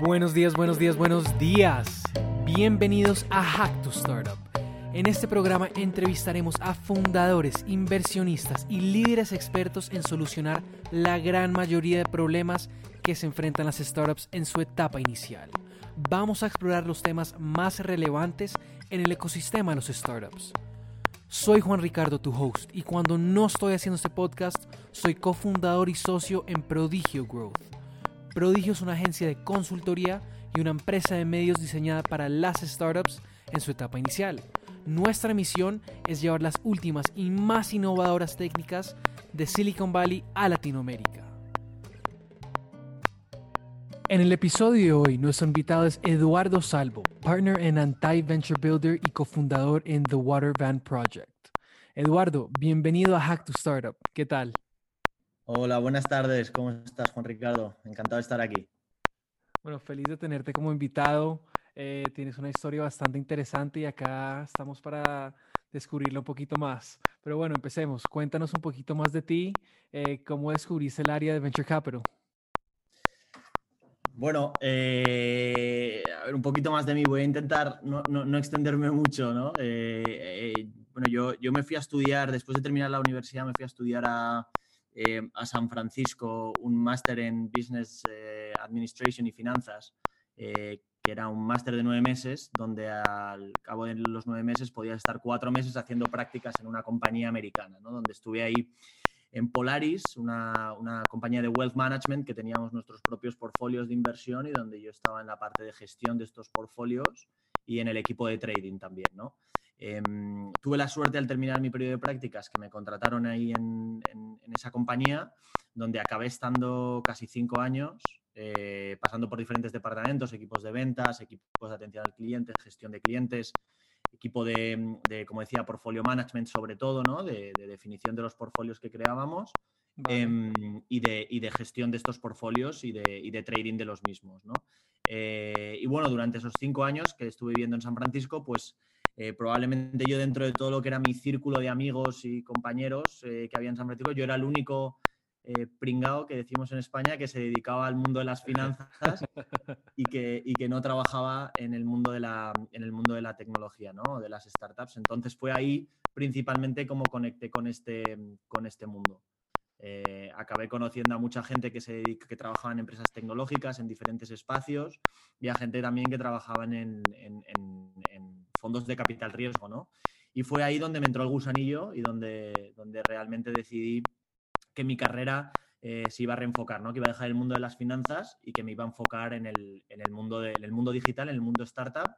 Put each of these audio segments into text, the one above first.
Buenos días, buenos días, buenos días. Bienvenidos a Hack to Startup. En este programa entrevistaremos a fundadores, inversionistas y líderes expertos en solucionar la gran mayoría de problemas que se enfrentan las startups en su etapa inicial. Vamos a explorar los temas más relevantes en el ecosistema de los startups. Soy Juan Ricardo, tu host, y cuando no estoy haciendo este podcast, soy cofundador y socio en Prodigio Growth. Prodigio es una agencia de consultoría y una empresa de medios diseñada para las startups en su etapa inicial. Nuestra misión es llevar las últimas y más innovadoras técnicas de Silicon Valley a Latinoamérica. En el episodio de hoy, nuestro invitado es Eduardo Salvo, partner en Anti Venture Builder y cofundador en The Water Van Project. Eduardo, bienvenido a Hack to Startup. ¿Qué tal? Hola, buenas tardes. ¿Cómo estás, Juan Ricardo? Encantado de estar aquí. Bueno, feliz de tenerte como invitado. Eh, tienes una historia bastante interesante y acá estamos para descubrirlo un poquito más. Pero bueno, empecemos. Cuéntanos un poquito más de ti. Eh, ¿Cómo descubriste el área de Venture Capital? Bueno, eh, a ver, un poquito más de mí. Voy a intentar no, no, extenderme mucho, ¿no? bueno, yo, yo me fui a estudiar, después de terminar la universidad, me fui a estudiar a, a San Francisco un máster en Business Administration y Finanzas que era un máster de nueve meses, donde al cabo de los nueve meses podías estar cuatro meses haciendo prácticas en una compañía americana, ¿no? donde estuve ahí en Polaris, una, una, compañía de wealth management que teníamos nuestros propios portfolios de inversión y donde yo estaba en la parte de gestión de estos portfolios y en el equipo de trading también. ¿no? Em, tuve la suerte al terminar mi periodo de prácticas que me contrataron ahí en, en esa compañía, donde acabé estando casi cinco años eh, pasando por diferentes departamentos, equipos de ventas, equipos de atención al cliente, gestión de clientes, equipo de, como decía, portfolio management sobre todo, ¿no? de, definición de los portfolios que creábamos em, y, de, gestión de estos portfolios y de, trading de los mismos. ¿no? Eh, y bueno, durante esos cinco años que estuve viviendo en San Francisco, pues eh, probablemente yo dentro de todo lo que era mi círculo de amigos y compañeros que había en San Francisco, yo era el único eh, pringao que decimos en España que se dedicaba al mundo de las finanzas y que, no trabajaba en el mundo de la, tecnología, ¿no? de las startups. Entonces fue ahí principalmente como conecté con este, con este mundo. Eh, acabé conociendo a mucha gente que, se dedica, que trabajaba en empresas tecnológicas en diferentes espacios y a gente también que trabajaba en, en, en fondos de capital riesgo. ¿no? Y fue ahí donde me entró el gusanillo y donde, donde realmente decidí que mi carrera eh, se iba a reenfocar, ¿no? que iba a dejar el mundo de las finanzas y que me iba a enfocar en el, mundo, mundo digital, en el mundo startup,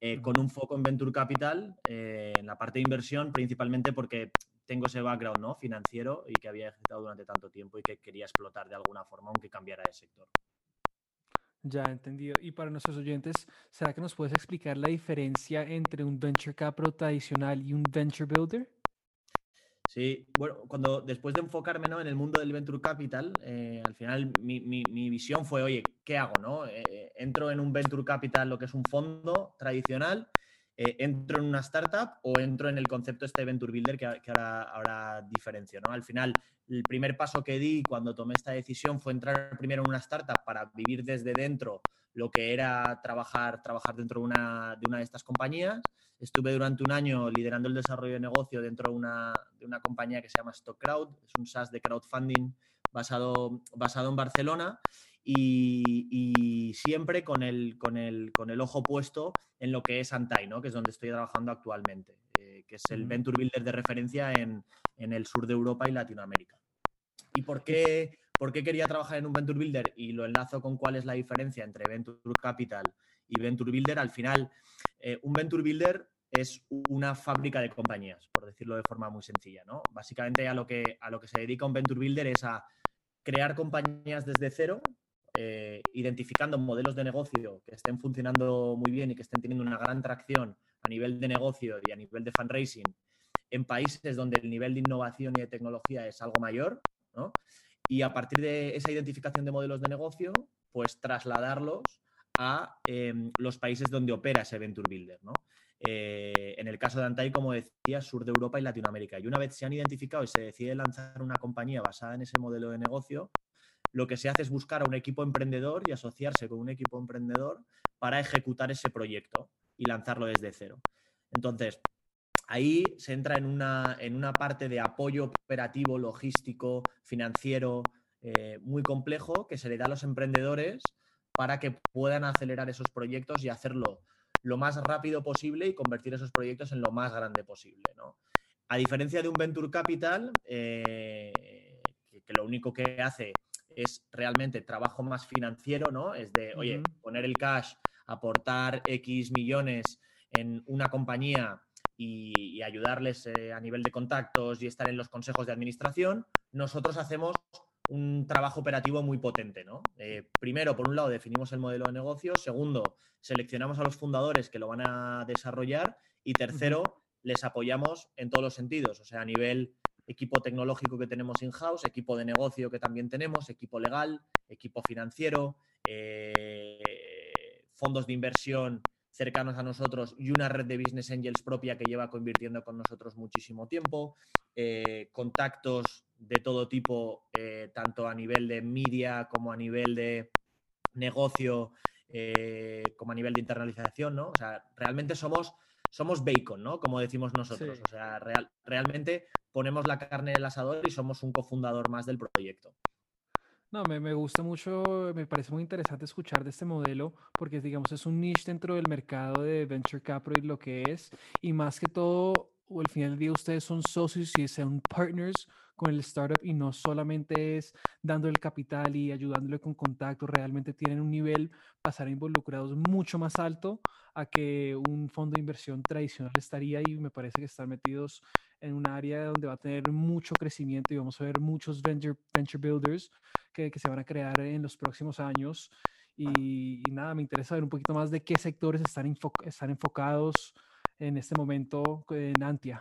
eh, con un foco en Venture Capital, eh, en la parte de inversión, principalmente porque tengo ese background ¿no? financiero y que había ejercitado durante tanto tiempo y que quería explotar de alguna forma, aunque cambiara de sector. Ya, entendido. Y para nuestros oyentes, ¿será que nos puedes explicar la diferencia entre un venture capital tradicional y un venture builder? Sí, bueno, cuando después de enfocarme en el mundo del venture capital, eh, al final mi, visión fue, oye, ¿qué hago? No? Eh, eh, entro en un venture capital, lo que es un fondo tradicional, entro en una startup o entro en el concepto este venture builder que, ahora, ahora diferencio. ¿no? Al final, el primer paso que di cuando tomé esta decisión fue entrar primero en una startup para vivir desde dentro lo que era trabajar, trabajar dentro de una, de una de estas compañías Estuve durante un año liderando el desarrollo de negocio dentro de una, de una compañía que se llama StockCrowd, es un SaaS de crowdfunding basado, basado en Barcelona y, siempre con el, con, el, con el ojo puesto en lo que es Antai, ¿no? que es donde estoy trabajando actualmente, eh, que es el Venture Builder de referencia en, en, el sur de Europa y Latinoamérica. ¿Y por qué, por qué quería trabajar en un Venture Builder? Y lo enlazo con cuál es la diferencia entre Venture Capital y Venture Builder. Al final, eh, un Venture Builder es una fábrica de compañías, por decirlo de forma muy sencilla. ¿no? Básicamente a lo, que, a lo que se dedica un Venture Builder es a crear compañías desde cero, eh, identificando modelos de negocio que estén funcionando muy bien y que estén teniendo una gran tracción a nivel de negocio y a nivel de fundraising en países donde el nivel de innovación y de tecnología es algo mayor, ¿no? Y a partir de esa identificación de modelos de negocio, pues trasladarlos a em, los países donde opera ese Venture Builder. ¿no? Eh, en el caso de Antai, como decía, sur de Europa y Latinoamérica. Y una vez se han identificado y se decide lanzar una compañía basada en ese modelo de negocio, lo que se hace es buscar a un equipo emprendedor y asociarse con un equipo emprendedor para ejecutar ese proyecto y lanzarlo desde cero. Entonces, ahí se entra en una, en una parte de apoyo operativo, logístico, financiero, eh, muy complejo que se le da a los emprendedores para que puedan acelerar esos proyectos y hacerlo lo más rápido posible y convertir esos proyectos en lo más grande posible. A diferencia de un Venture Capital, eh, que, lo único que hace es realmente trabajo más financiero, ¿no? Es de, oye, poner el cash, aportar X millones en una compañía y, ayudarles eh, a nivel de contactos y estar en los consejos de administración, nosotros hacemos un trabajo operativo muy potente. ¿no? Eh, primero, por un lado, definimos el modelo de negocio. Segundo, seleccionamos a los fundadores que lo van a desarrollar. Y tercero, les apoyamos en todos los sentidos, o sea, a nivel equipo tecnológico que tenemos in-house, equipo de negocio que también tenemos, equipo legal, equipo financiero, eh, fondos de inversión cercanos a nosotros y una red de business angels propia que lleva convirtiendo con nosotros muchísimo tiempo, eh, contactos de todo tipo, eh, tanto a nivel de media como a nivel de negocio, como a nivel de internalización, ¿no? O sea, realmente somos, somos bacon, ¿no? Como decimos nosotros. O sea, realmente ponemos la carne en el asador y somos un cofundador más del proyecto. No, me, me, gusta mucho, me parece muy interesante escuchar de este modelo porque, digamos, es un niche dentro del mercado de venture capital lo que es, y más que todo, o al final del día ustedes son socios y son partners con el startup y no solamente es dando el capital y ayudándole con contacto, realmente tienen un nivel para estar involucrados mucho más alto a que un fondo de inversión tradicional estaría y me parece que están metidos en un área donde va a tener mucho crecimiento y vamos a ver muchos venture, venture builders que, que se van a crear en los próximos años. Y, nada, me interesa ver un poquito más de qué sectores están, están enfocados en este momento en Antia.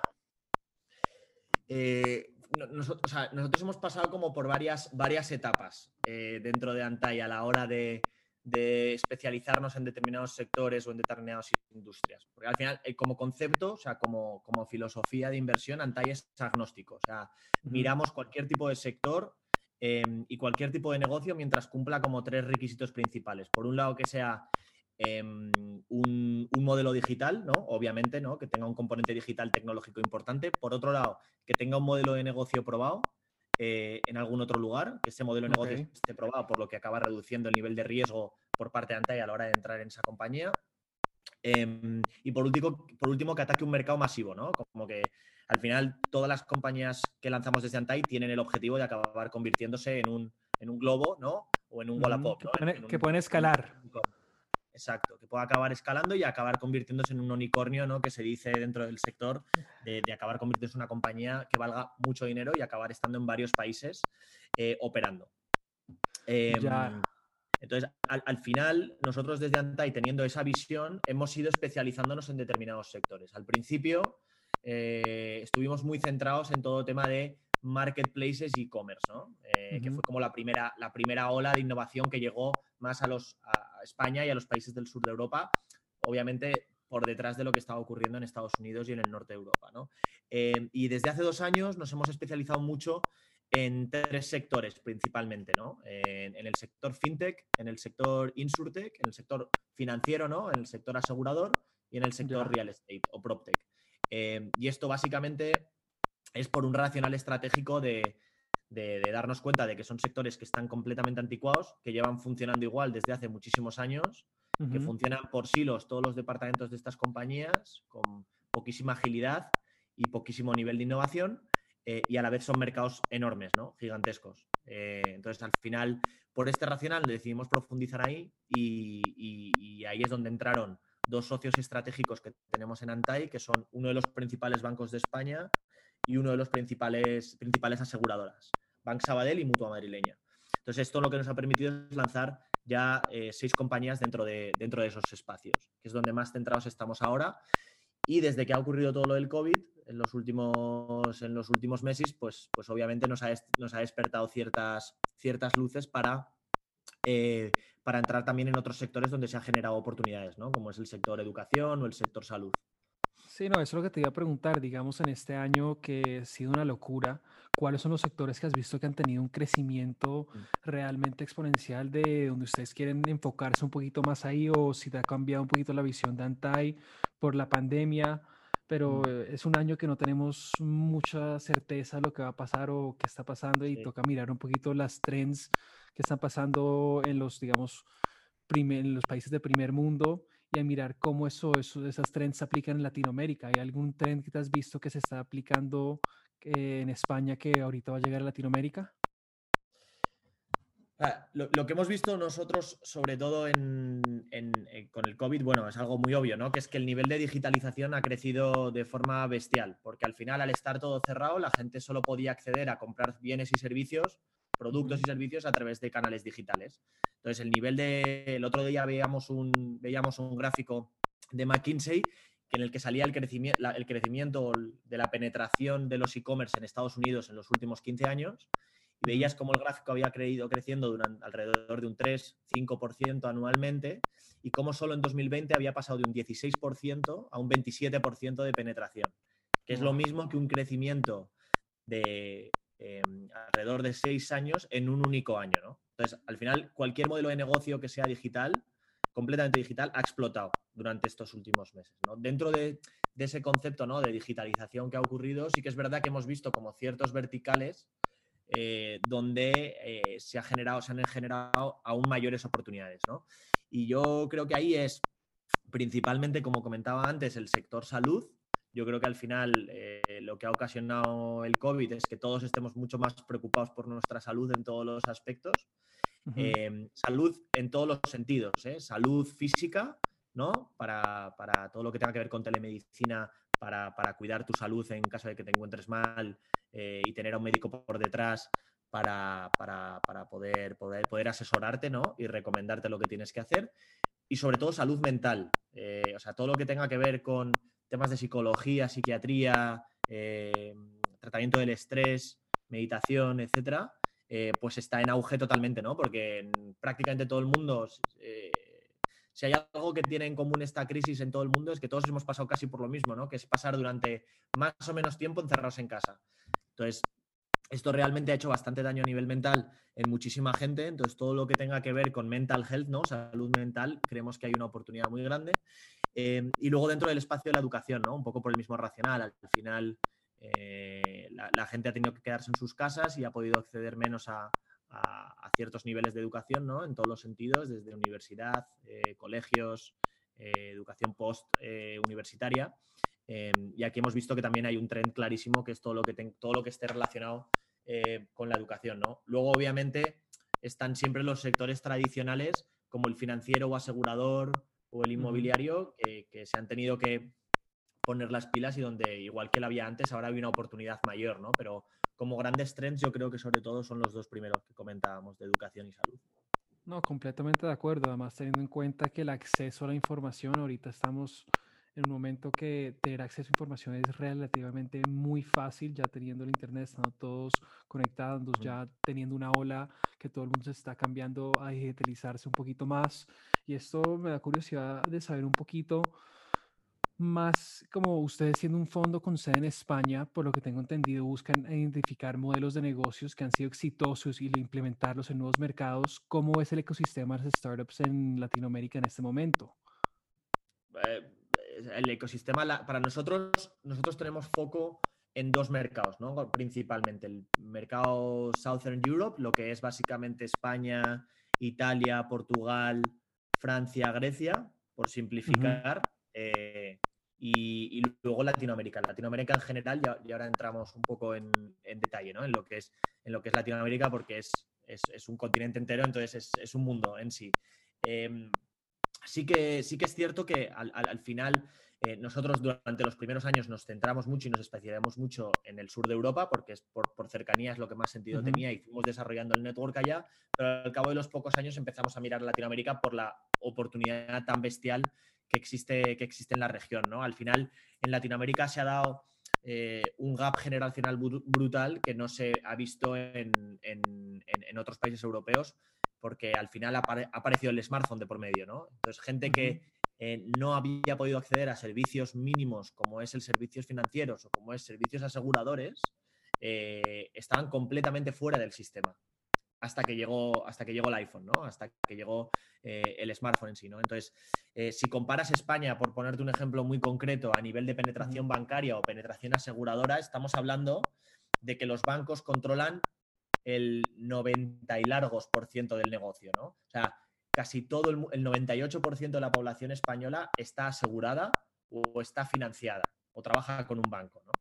Eh, nosotros, nosotros, hemos pasado como por varias, varias etapas eh, dentro de Antai a la hora de, especializarnos en determinados sectores o en determinadas industrias. Porque al final, eh, como concepto, o sea, como, como filosofía de inversión, Antai es agnóstico. O sea, miramos cualquier tipo de sector em, y cualquier tipo de negocio mientras cumpla como tres requisitos principales. Por un lado, que sea Em, un, modelo digital, ¿no? Obviamente, ¿no? Que tenga un componente digital tecnológico importante. Por otro lado, que tenga un modelo de negocio probado eh, en algún otro lugar, que ese modelo de negocio esté probado, por lo que acaba reduciendo el nivel de riesgo por parte de Antai a la hora de entrar en esa compañía. Em, y por último, por último, que ataque un mercado masivo, ¿no? Como que al final todas las compañías que lanzamos desde Antai tienen el objetivo de acabar convirtiéndose en un, en un globo, ¿no? O en un Wallapop. que, pueden, escalar. Exacto, que pueda acabar escalando y acabar convirtiéndose en un unicornio, ¿no? Que se dice dentro del sector, de, acabar convirtiéndose en una compañía que valga mucho dinero y acabar estando en varios países eh, operando. Em, entonces, al, final, nosotros desde Antai, teniendo esa visión, hemos ido especializándonos en determinados sectores. Al principio, eh, estuvimos muy centrados en todo tema de marketplaces y e-commerce, ¿no? Eh, que fue como la primera, la primera ola de innovación que llegó más a, los, a España y a los países del sur de Europa, obviamente por detrás de lo que estaba ocurriendo en Estados Unidos y en el norte de Europa. ¿no? Eh, y desde hace dos años nos hemos especializado mucho en tres sectores principalmente, ¿no? En, el sector fintech, en el sector insurtech, en el sector financiero, ¿no? En el sector asegurador y en el sector real estate o proptech. Eh, y esto básicamente es por un racional estratégico de, darnos cuenta de que son sectores que están completamente anticuados, que llevan funcionando igual desde hace muchísimos años, que funcionan por silos todos los departamentos de estas compañías, con poquísima agilidad y poquísimo nivel de innovación, eh, y a la vez son mercados enormes, ¿no? gigantescos. Eh, entonces, al final, por este racional decidimos profundizar ahí y ahí es donde entraron dos socios estratégicos que tenemos en Antai, que son uno de los principales bancos de España y uno de los principales, principales aseguradoras, Bank Sabadell y Mutua Madrileña. Entonces, esto lo que nos ha permitido es lanzar ya eh, seis compañías dentro de, dentro de esos espacios, que es donde más centrados estamos ahora. Y desde que ha ocurrido todo lo del COVID, en los últimos, en los últimos meses, pues, pues obviamente nos ha, nos ha despertado ciertas, ciertas luces para, eh, para entrar también en otros sectores donde se han generado oportunidades, ¿no? como es el sector educación o el sector salud. Sí, no, eso es lo que te iba a preguntar. Digamos, en este año que ha sido una locura, ¿cuáles son los sectores que has visto que han tenido un crecimiento mm. realmente exponencial de donde ustedes quieren enfocarse un poquito más ahí o si te ha cambiado un poquito la visión de Antai por la pandemia? Pero mm. es un año que no tenemos mucha certeza de lo que va a pasar o qué está pasando y toca mirar un poquito las trends que están pasando en los, digamos, en los países de primer mundo y a mirar cómo eso, eso, esas trends se aplican en Latinoamérica. ¿Hay algún trend que te has visto que se está aplicando eh, en España que ahorita va a llegar a Latinoamérica? Ah, lo, que hemos visto nosotros, sobre todo en, eh, con el COVID, bueno, es algo muy obvio, ¿no? Que es que el nivel de digitalización ha crecido de forma bestial, porque al final, al estar todo cerrado, la gente solo podía acceder a comprar bienes y servicios, productos y servicios a través de canales digitales. Entonces, el nivel de. El otro día veíamos un, veíamos un gráfico de McKinsey en el que salía el crecimiento, el crecimiento de la penetración de los e-commerce en Estados Unidos en los últimos 15 años. Y veías cómo el gráfico había creído creciendo durante alrededor de un 3-5% anualmente y cómo solo en 2020 había pasado de un 16% a un 27% de penetración, que es lo mismo que un crecimiento de em, alrededor de 6 años en un único año. ¿no? Entonces, al final, cualquier modelo de negocio que sea digital, completamente digital, ha explotado durante estos últimos meses. Dentro de, ese concepto ¿no? de digitalización que ha ocurrido, sí que es verdad que hemos visto como ciertos verticales eh, donde eh, se, se han generado aún mayores oportunidades. Y yo creo que ahí es principalmente, como comentaba antes, el sector salud. Yo creo que al final eh, lo que ha ocasionado el COVID es que todos estemos mucho más preocupados por nuestra salud en todos los aspectos Em, salud en todos los sentidos, ¿eh? salud física, ¿no? Para, todo lo que tenga que ver con telemedicina, para, cuidar tu salud en caso de que te encuentres mal eh, y tener a un médico por detrás para, poder, poder, poder asesorarte, ¿no? Y recomendarte lo que tienes que hacer. Y sobre todo salud mental, eh, o sea, todo lo que tenga que ver con temas de psicología, psiquiatría, tratamiento del estrés, meditación, etcétera, eh, pues está en auge totalmente, ¿no? Porque prácticamente todo el mundo, eh, si hay algo que tiene en común esta crisis en todo el mundo es que todos hemos pasado casi por lo mismo, ¿no? Que es pasar durante más o menos tiempo encerrados en casa. Entonces, esto realmente ha hecho bastante daño a nivel mental en muchísima gente, entonces todo lo que tenga que ver con mental health, ¿no? Salud mental, creemos que hay una oportunidad muy grande. Eh, y luego dentro del espacio de la educación, ¿no? Un poco por el mismo racional, al final eh, la, gente ha tenido que quedarse en sus casas y ha podido acceder menos a, ciertos niveles de educación, ¿no? En todos los sentidos, desde universidad, eh, colegios, eh, educación post-universitaria. y aquí hemos visto que también hay un trend clarísimo que es todo lo que, todo lo que esté relacionado con la educación, ¿no? Luego, obviamente, están siempre los sectores tradicionales como el financiero o asegurador o el inmobiliario que se han tenido que poner las pilas y donde, igual que la había antes, ahora hay una oportunidad mayor, ¿no? Pero como grandes trends, yo creo que sobre todo son los dos primeros que comentábamos, de educación y salud. No, completamente de acuerdo. Además, teniendo en cuenta que el acceso a la información, ahorita estamos en un momento que tener acceso a información es relativamente muy fácil, ya teniendo el Internet, estando todos conectados, ya teniendo una ola que todo el mundo se está cambiando a digitalizarse un poquito más. Y esto me da curiosidad de saber un poquito más como ustedes siendo un fondo con sede en España, por lo que tengo entendido, buscan identificar modelos de negocios que han sido exitosos y implementarlos en nuevos mercados. ¿Cómo es el ecosistema de startups en Latinoamérica en este momento? Eh, el ecosistema, para nosotros, nosotros tenemos foco en dos mercados, ¿no? principalmente el mercado Southern Europe, lo que es básicamente España, Italia, Portugal, Francia, Grecia, por simplificar. Eh, y, luego Latinoamérica. Latinoamérica en general, y ahora entramos un poco en, detalle ¿no? en, lo que es, en lo que es Latinoamérica, porque es, es, un continente entero, entonces es, un mundo en sí. Em, sí, que, sí que es cierto que al, al, final eh, nosotros durante los primeros años nos centramos mucho y nos especializamos mucho en el sur de Europa, porque es por, por cercanía es lo que más sentido tenía y fuimos desarrollando el network allá, pero al cabo de los pocos años empezamos a mirar Latinoamérica por la oportunidad tan bestial que existe, que existe en la región. ¿no? Al final, en Latinoamérica se ha dado eh, un gap generacional brutal que no se ha visto en, otros países europeos, porque al final ha, aparecido el smartphone de por medio. ¿no? Entonces, gente que, eh, no había podido acceder a servicios mínimos como es el servicios financieros o como es servicios aseguradores, eh, estaban completamente fuera del sistema hasta que llegó, hasta que llegó el iPhone, ¿no? Hasta que llegó eh, el smartphone en sí, ¿no? Entonces, si comparas España, por ponerte un ejemplo muy concreto, a nivel de penetración bancaria o penetración aseguradora, estamos hablando de que los bancos controlan el 90 y largos por ciento del negocio, ¿no? O sea, casi todo el, 98% de la población española está asegurada o está financiada o trabaja con un banco, ¿no?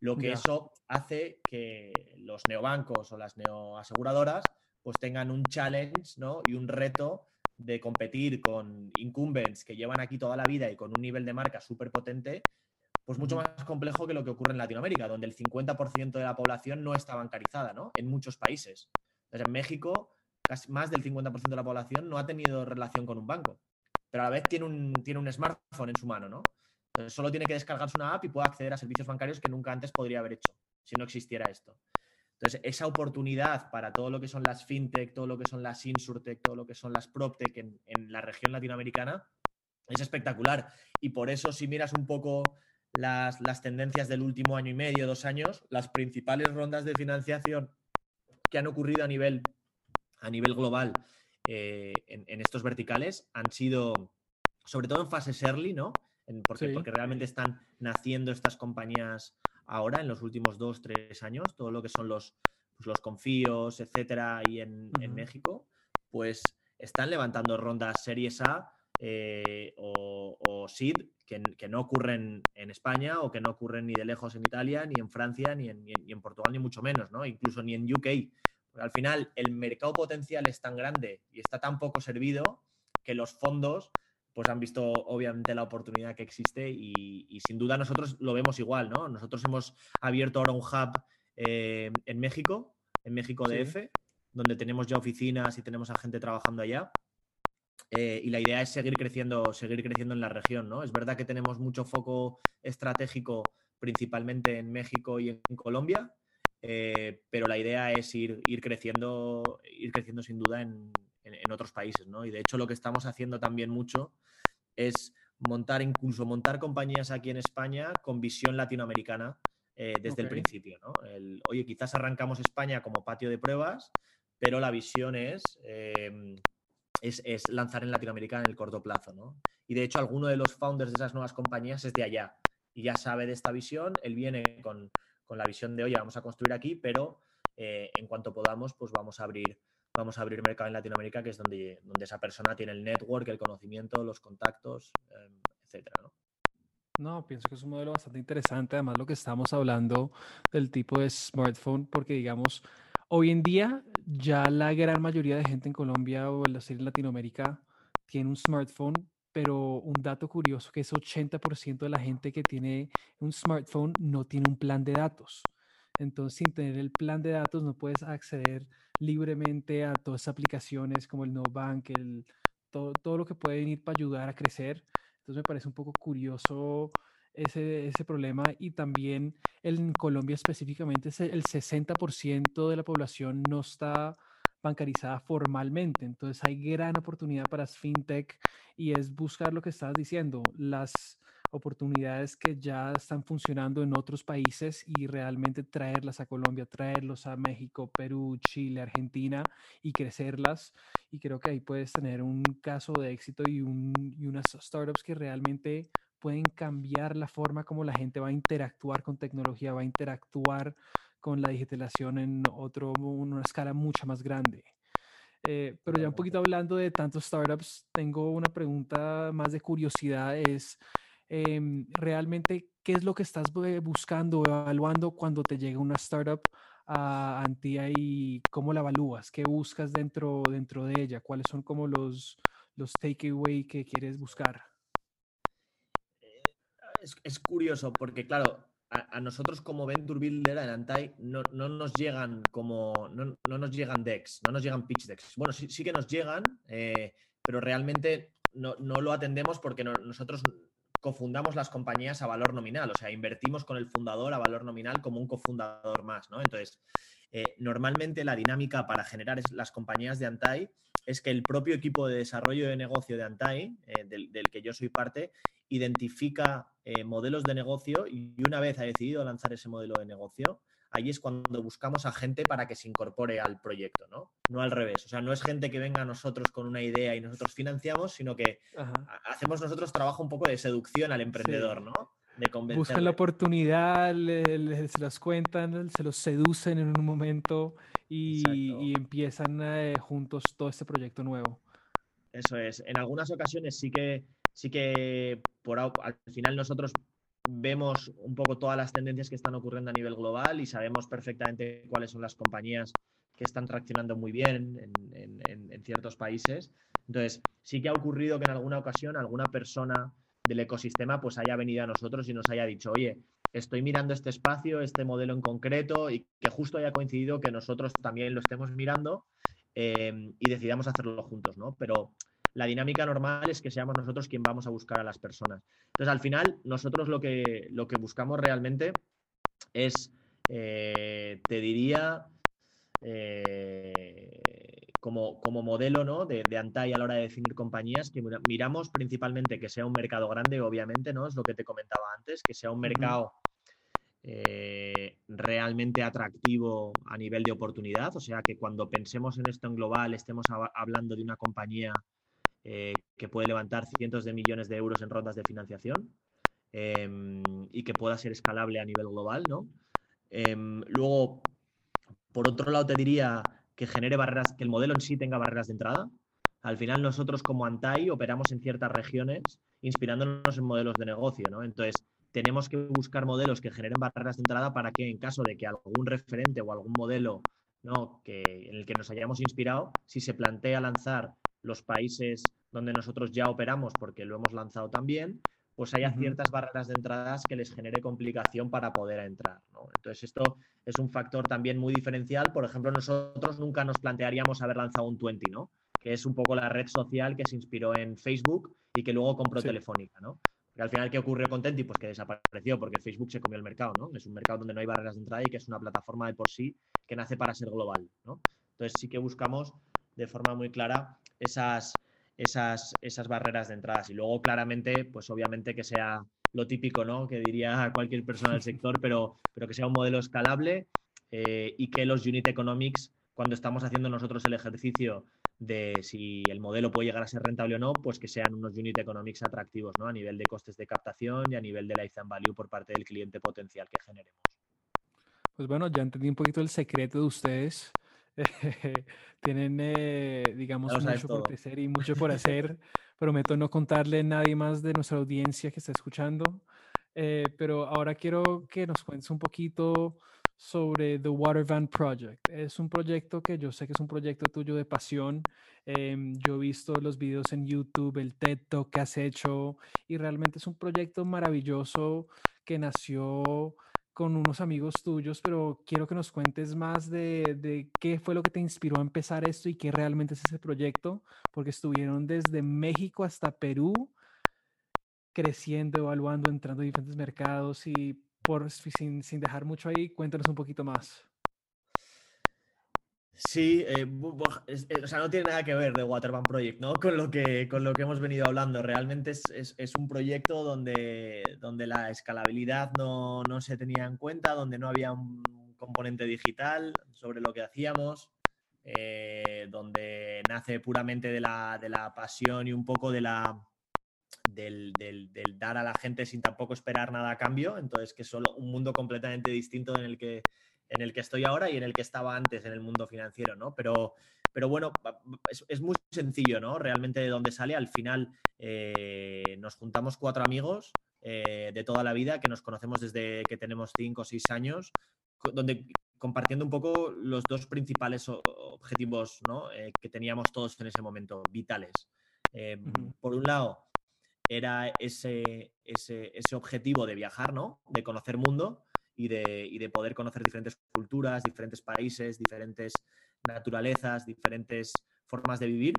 Lo que eso hace que los neobancos o las neoaseguradoras pues tengan un challenge ¿no? y un reto de competir con incumbents que llevan aquí toda la vida y con un nivel de marca súper potente, pues mucho más complejo que lo que ocurre en Latinoamérica, donde el 50% de la población no está bancarizada, ¿no? En muchos países. Entonces, en México casi más del 50% de la población no ha tenido relación con un banco, pero a la vez tiene un, tiene un smartphone en su mano, ¿no? Entonces solo tiene que descargarse una app y puede acceder a servicios bancarios que nunca antes podría haber hecho si no existiera esto. Entonces, esa oportunidad para todo lo que son las fintech, todo lo que son las insurtech, todo lo que son las proptech en, en la región latinoamericana, es espectacular. Y por eso, si miras un poco las, las, tendencias del último año y medio, dos años, las principales rondas de financiación que han ocurrido a nivel a nivel global eh, en, estos verticales han sido, sobre todo en fases early, ¿no? porque, porque realmente están naciendo estas compañías ahora, en los últimos dos, tres años, todo lo que son los, pues los confíos, etcétera, y en, México, pues están levantando rondas Series A eh, o, o, SID que, que, no ocurren en España o que no ocurren ni de lejos en Italia, ni en Francia, ni en, ni en Portugal, ni mucho menos, ¿no? Incluso ni en UK al final el mercado potencial es tan grande y está tan poco servido que los fondos pues han visto obviamente la oportunidad que existe y, sin duda nosotros lo vemos igual, ¿no? Nosotros hemos abierto ahora un hub eh, en México, en México DF, donde tenemos ya oficinas y tenemos a gente trabajando allá. Eh, y la idea es seguir creciendo, seguir creciendo en la región, ¿no? Es verdad que tenemos mucho foco estratégico principalmente en México y en Colombia, eh, pero la idea es ir, ir, creciendo, ir creciendo sin duda en, otros países, ¿no? Y de hecho lo que estamos haciendo también mucho es montar, incluso montar compañías aquí en España con visión latinoamericana eh, desde el principio, ¿no? oye, quizás arrancamos España como patio de pruebas, pero la visión es, em, es, es, lanzar en Latinoamérica en el corto plazo, ¿no? Y de hecho alguno de los founders de esas nuevas compañías es de allá y ya sabe de esta visión, él viene con con la visión de, oye, vamos a construir aquí, pero eh, en cuanto podamos, pues vamos a abrir vamos a abrir mercado en Latinoamérica, que es donde, donde esa persona tiene el network, el conocimiento, los contactos, em, etcétera, ¿no? No, pienso que es un modelo bastante interesante, además lo que estamos hablando del tipo de smartphone, porque digamos, hoy en día ya la gran mayoría de gente en Colombia o en Latinoamérica tiene un smartphone, pero un dato curioso que es 80% de la gente que tiene un smartphone no tiene un plan de datos. Entonces, sin tener el plan de datos, no puedes acceder libremente a todas esas aplicaciones como el NoBank, el, todo, todo lo que puede venir para ayudar a crecer. Entonces, me parece un poco curioso ese, ese problema y también en Colombia específicamente el 60% de la población no está bancarizada formalmente. Entonces hay gran oportunidad para fintech y es buscar lo que estás diciendo, las oportunidades que ya están funcionando en otros países y realmente traerlas a Colombia, traerlos a México, Perú, Chile, Argentina y crecerlas. Y creo que ahí puedes tener un caso de éxito y, un, y unas startups que realmente pueden cambiar la forma como la gente va a interactuar con tecnología, va a interactuar con la digitalización en otro, una escala mucho más grande. Eh, pero ya un poquito hablando de tantos startups, tengo una pregunta más de curiosidad, es em, realmente qué es lo que estás buscando o evaluando cuando te llega una startup a Antia y cómo la evalúas, qué buscas dentro, dentro de ella, cuáles son como los, los takeaway que quieres buscar. Es, es curioso porque, claro, a, nosotros como Venture Builder en Antai no, nos llegan como no, nos llegan decks, no nos llegan pitch decks. Bueno, sí, sí que nos llegan, eh, pero realmente no, lo atendemos porque nosotros cofundamos las compañías a valor nominal, o sea, invertimos con el fundador a valor nominal como un cofundador más, ¿no? Entonces, eh, normalmente la dinámica para generar las compañías de Antai es que el propio equipo de desarrollo de negocio de Antai, eh, del, que yo soy parte, identifica eh, modelos de negocio y una vez ha decidido lanzar ese modelo de negocio, ahí es cuando buscamos a gente para que se incorpore al proyecto, ¿no? No al revés. O sea, no es gente que venga a nosotros con una idea y nosotros financiamos, sino que hacemos nosotros trabajo un poco de seducción al emprendedor, ¿no? De Buscan la oportunidad, se los cuentan, se los seducen en un momento y, empiezan eh, juntos todo este proyecto nuevo. Eso es. En algunas ocasiones sí que, sí que por, al final nosotros vemos un poco todas las tendencias que están ocurriendo a nivel global y sabemos perfectamente cuáles son las compañías que están traccionando muy bien en, ciertos países. Entonces, sí que ha ocurrido que en alguna ocasión alguna persona del ecosistema pues haya venido a nosotros y nos haya dicho, oye, estoy mirando este espacio, este modelo en concreto y que justo haya coincidido que nosotros también lo estemos mirando eh, y decidamos hacerlo juntos, ¿no? Pero la dinámica normal es que seamos nosotros quien vamos a buscar a las personas. Entonces, al final, nosotros lo que, lo que buscamos realmente es, eh, te diría, eh, como, como, modelo ¿no? de, de, Antai a la hora de definir compañías, que miramos principalmente que sea un mercado grande, obviamente, ¿no? Es lo que te comentaba antes, que sea un mercado eh, realmente atractivo a nivel de oportunidad. O sea, que cuando pensemos en esto en global, estemos hablando de una compañía eh, que puede levantar cientos de millones de euros en rondas de financiación em, y que pueda ser escalable a nivel global, ¿no? Em, luego, por otro lado, te diría que genere barreras, que el modelo en sí tenga barreras de entrada. Al final, nosotros como Antai operamos en ciertas regiones inspirándonos en modelos de negocio, ¿no? Entonces, tenemos que buscar modelos que generen barreras de entrada para que en caso de que algún referente o algún modelo ¿no? que, en el que nos hayamos inspirado, si se plantea lanzar los países donde nosotros ya operamos, porque lo hemos lanzado también, pues haya ciertas barreras de entradas que les genere complicación para poder entrar. Entonces, esto es un factor también muy diferencial. Por ejemplo, nosotros nunca nos plantearíamos haber lanzado un 20, ¿no? que es un poco la red social que se inspiró en Facebook y que luego compró Telefónica. ¿no? Porque al final, ¿qué ocurrió con Tenti? Pues que desapareció porque Facebook se comió el mercado. ¿no? Es un mercado donde no hay barreras de entrada y que es una plataforma de por sí que nace para ser global. ¿no? Entonces, sí que buscamos de forma muy clara esas, esas, esas barreras de entradas. Y luego, claramente, pues obviamente que sea lo típico, ¿no? Que diría cualquier persona del sector, pero, pero que sea un modelo escalable eh, y que los unit economics, cuando estamos haciendo nosotros el ejercicio de si el modelo puede llegar a ser rentable o no, pues que sean unos unit economics atractivos, ¿no? A nivel de costes de captación y a nivel de lifetime value por parte del cliente potencial que generemos. Pues bueno, ya entendí un poquito el secreto de ustedes. tienen, eh, digamos, mucho por crecer y mucho por hacer. Prometo no contarle a nadie más de nuestra audiencia que está escuchando. Eh, pero ahora quiero que nos cuentes un poquito sobre The Water Van Project. Es un proyecto que yo sé que es un proyecto tuyo de pasión. Em, yo he visto los videos en YouTube, el TED Talk que has hecho y realmente es un proyecto maravilloso que nació con unos amigos tuyos, pero quiero que nos cuentes más de, qué fue lo que te inspiró a empezar esto y qué realmente es ese proyecto, porque estuvieron desde México hasta Perú creciendo, evaluando, entrando a diferentes mercados y por, sin, sin dejar mucho ahí, cuéntanos un poquito más. Sí, eh, eh, o sea, no tiene nada que ver de Waterman Project, ¿no? Con lo que, con lo que hemos venido hablando. Realmente es, un proyecto donde, donde la escalabilidad no, se tenía en cuenta, donde no había un componente digital sobre lo que hacíamos, eh, donde nace puramente de la, de la, pasión y un poco de la, del, del, dar a la gente sin tampoco esperar nada a cambio. Entonces, que es solo un mundo completamente distinto en el que en el que estoy ahora y en el que estaba antes en el mundo financiero, ¿no? Pero, pero bueno, es, muy sencillo, ¿no? Realmente de dónde sale, al final eh, nos juntamos cuatro amigos eh, de toda la vida que nos conocemos desde que tenemos cinco o seis años, donde compartiendo un poco los dos principales objetivos ¿no? Eh, que teníamos todos en ese momento, vitales. Por un lado, era ese, ese, ese objetivo de viajar, ¿no? De conocer mundo y de, poder conocer diferentes culturas, diferentes países, diferentes naturalezas, diferentes formas de vivir.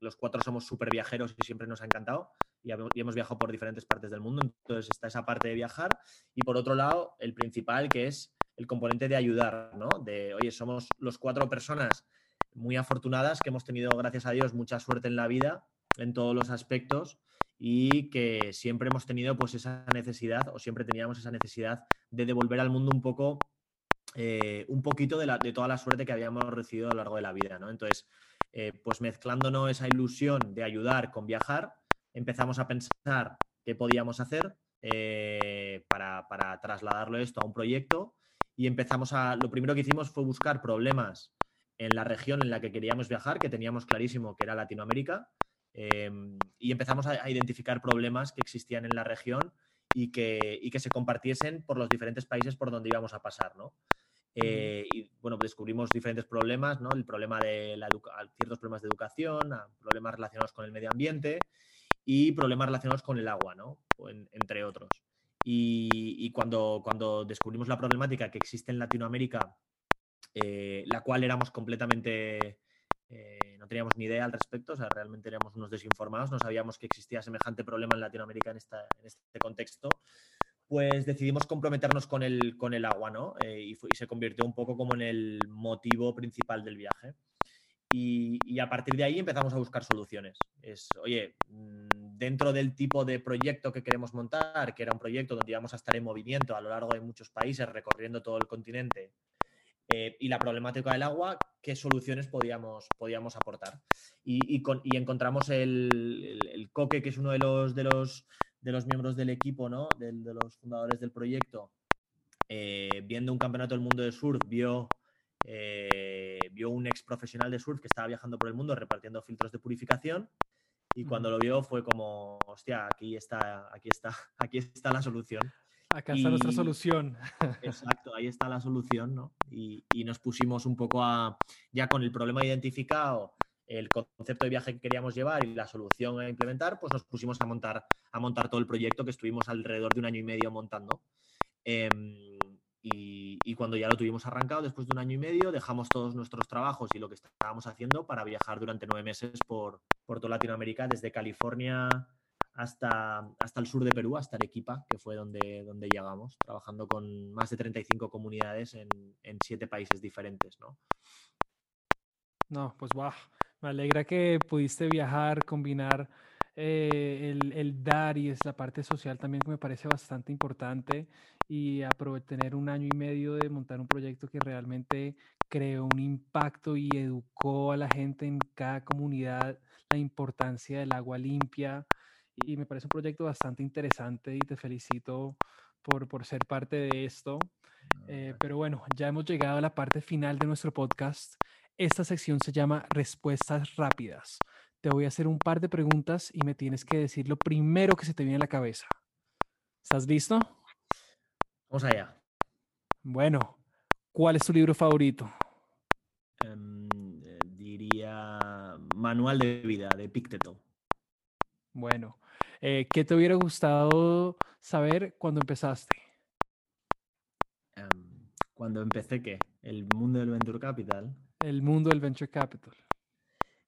Los cuatro somos súper viajeros y siempre nos ha encantado y hemos viajado por diferentes partes del mundo. Entonces está esa parte de viajar y por otro lado el principal que es el componente de ayudar, ¿no? De, oye, somos los cuatro personas muy afortunadas, que hemos tenido, gracias a Dios, mucha suerte en la vida, en todos los aspectos, y que siempre hemos tenido pues esa necesidad, o siempre teníamos esa necesidad de devolver al mundo un poco, eh, un poquito de, toda la suerte que habíamos recibido a lo largo de la vida, ¿no? Entonces, eh, pues mezclándonos esa ilusión de ayudar con viajar, empezamos a pensar qué podíamos hacer eh, para, para, trasladarlo esto a un proyecto y empezamos a, lo primero que hicimos fue buscar problemas en la región en la que queríamos viajar, que teníamos clarísimo que era Latinoamérica, eh, y empezamos a, a, identificar problemas que existían en la región y que, y que se compartiesen por los diferentes países por donde íbamos a pasar, ¿no? Eh, y bueno, descubrimos diferentes problemas, ¿no? El problema de la ciertos problemas de educación, problemas relacionados con el medio ambiente y problemas relacionados con el agua, ¿no? En, entre otros. Y, y, cuando, cuando descubrimos la problemática que existe en Latinoamérica, eh, la cual éramos completamente, eh, no teníamos ni idea al respecto, o sea, realmente éramos unos desinformados, no sabíamos que existía semejante problema en Latinoamérica en, este contexto, pues decidimos comprometernos con el, con el agua, ¿no? Eh, y, se convirtió un poco como en el motivo principal del viaje. Y, y, a partir de ahí empezamos a buscar soluciones. Es, oye, mm, dentro del tipo de proyecto que queremos montar, que era un proyecto donde íbamos a estar en movimiento a lo largo de muchos países, recorriendo todo el continente, eh, y la problemática del agua, qué soluciones podíamos, podíamos aportar. Y, y, con, y encontramos el, el, el, Coque, que es uno de los, de los, de los miembros del equipo, ¿no? de, de los fundadores del proyecto, eh, viendo un campeonato del mundo de surf, vio, eh, vio un ex profesional de surf que estaba viajando por el mundo repartiendo filtros de purificación. Y cuando lo vio fue como, hostia, aquí está, aquí está, aquí está la solución. Acá está y, nuestra solución. Exacto, ahí está la solución, ¿no? Y, y, nos pusimos un poco a, ya con el problema identificado, el concepto de viaje que queríamos llevar y la solución a implementar, pues nos pusimos a montar, a montar todo el proyecto que estuvimos alrededor de un año y medio montando. Eh, y, y, cuando ya lo tuvimos arrancado, después de un año y medio, dejamos todos nuestros trabajos y lo que estábamos haciendo para viajar durante nueve meses por, por toda Latinoamérica, desde California hasta, hasta el sur de Perú, hasta Arequipa, que fue donde, donde llegamos, trabajando con más de 35 comunidades en, en siete países diferentes, ¿no? No, pues wow, me alegra que pudiste viajar, combinar eh, el, el, dar y es la parte social también que me parece bastante importante y tener un año y medio de montar un proyecto que realmente creó un impacto y educó a la gente en cada comunidad la importancia del agua limpia, y me parece un proyecto bastante interesante y te felicito por, por ser parte de esto. Eh, pero bueno, ya hemos llegado a la parte final de nuestro podcast. Esta sección se llama Respuestas Rápidas. Te voy a hacer un par de preguntas y me tienes que decir lo primero que se te viene a la cabeza. ¿Estás listo? Vamos allá. Bueno, ¿cuál es tu libro favorito? Um, diría Manual de Vida de Picteto. Bueno, eh, ¿qué te hubiera gustado saber cuando empezaste? Um, cuando empecé, ¿qué? ¿El mundo del Venture Capital? El mundo del Venture Capital.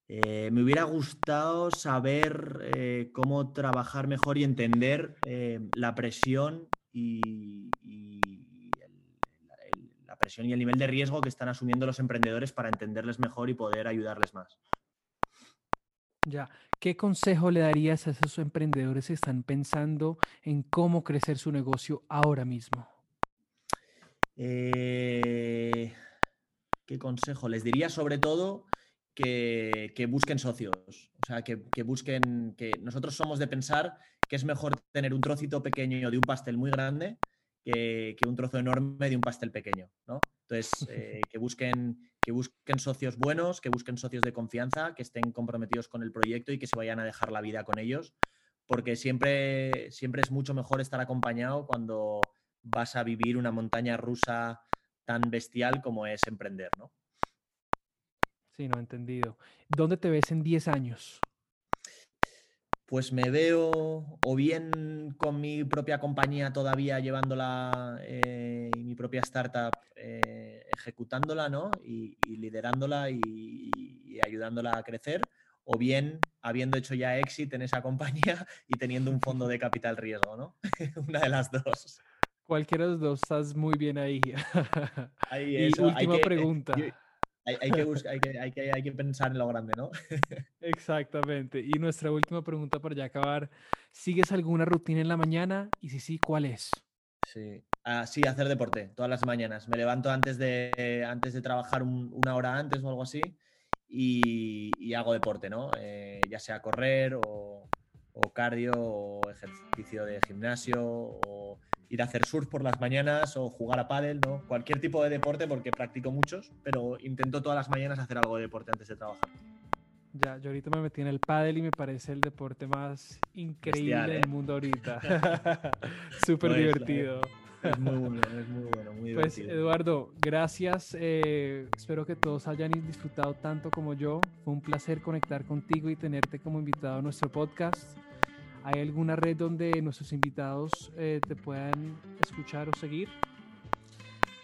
Eh, me hubiera gustado saber eh, cómo trabajar mejor y entender la presión y, y el, el, la presión y el nivel de riesgo que están asumiendo los emprendedores para entenderles mejor y poder ayudarles más. Ya, ¿qué consejo le darías a esos emprendedores que están pensando en cómo crecer su negocio ahora mismo? Eh, ¿Qué consejo? Les diría sobre todo que, que busquen socios, o sea, que, que, busquen, que nosotros somos de pensar que es mejor tener un trocito pequeño de un pastel muy grande que, que un trozo enorme de un pastel pequeño, ¿no? Entonces, eh, que busquen que busquen socios buenos, que busquen socios de confianza, que estén comprometidos con el proyecto y que se vayan a dejar la vida con ellos, porque siempre, siempre es mucho mejor estar acompañado cuando vas a vivir una montaña rusa tan bestial como es emprender, ¿no? Sí, no, entendido. ¿Dónde te ves en 10 años? Pues me veo o bien con mi propia compañía todavía llevándola eh, y mi propia startup eh, ejecutándola ¿no? y, y liderándola y, y, ayudándola a crecer, o bien habiendo hecho ya éxito en esa compañía y teniendo un fondo de capital riesgo, ¿no? Una de las dos. Cualquiera de los dos, estás muy bien ahí. ahí eso, y última que, pregunta. Yo, hay, que buscar, hay, que, hay, que, hay que pensar en lo grande, ¿no? Exactamente. Y nuestra última pregunta para ya acabar. ¿Sigues alguna rutina en la mañana? Y si sí, ¿cuál es? Sí. Ah, sí, hacer deporte todas las mañanas. Me levanto antes de, antes de trabajar una hora antes o algo así y, hago deporte, ¿no? Eh, ya sea correr o, o cardio o ejercicio de gimnasio o ir a hacer surf por las mañanas o jugar a pádel, ¿no? Cualquier tipo de deporte porque practico muchos, pero intento todas las mañanas hacer algo de deporte antes de trabajar. Ya, yo ahorita me metí en el pádel y me parece el deporte más increíble del ¿eh? mundo ahorita. Súper divertido. Es muy bueno, es muy bueno, muy Pues Eduardo, gracias. Eh, espero que todos hayan disfrutado tanto como yo. Fue un placer conectar contigo y tenerte como invitado a nuestro podcast. ¿Hay alguna red donde nuestros invitados eh, te puedan escuchar o seguir?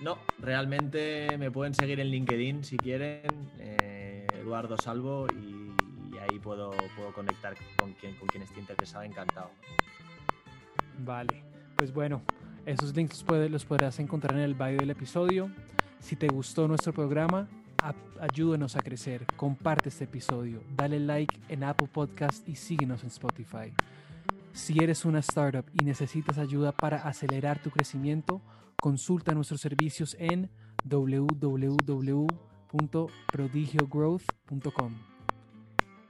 No, realmente me pueden seguir en LinkedIn si quieren, eh, Eduardo Salvo, y, ahí puedo, puedo conectar con quien, con quien esté interesado, encantado. Vale, pues bueno, esos links los, podrás encontrar en el bio del episodio. Si te gustó nuestro programa, ayúdenos a crecer, comparte este episodio, dale like en Apple Podcast y síguenos en Spotify. Si eres una startup y necesitas ayuda para acelerar tu crecimiento, consulta nuestros servicios en www.prodigiogrowth.com.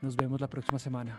Nos vemos la próxima semana.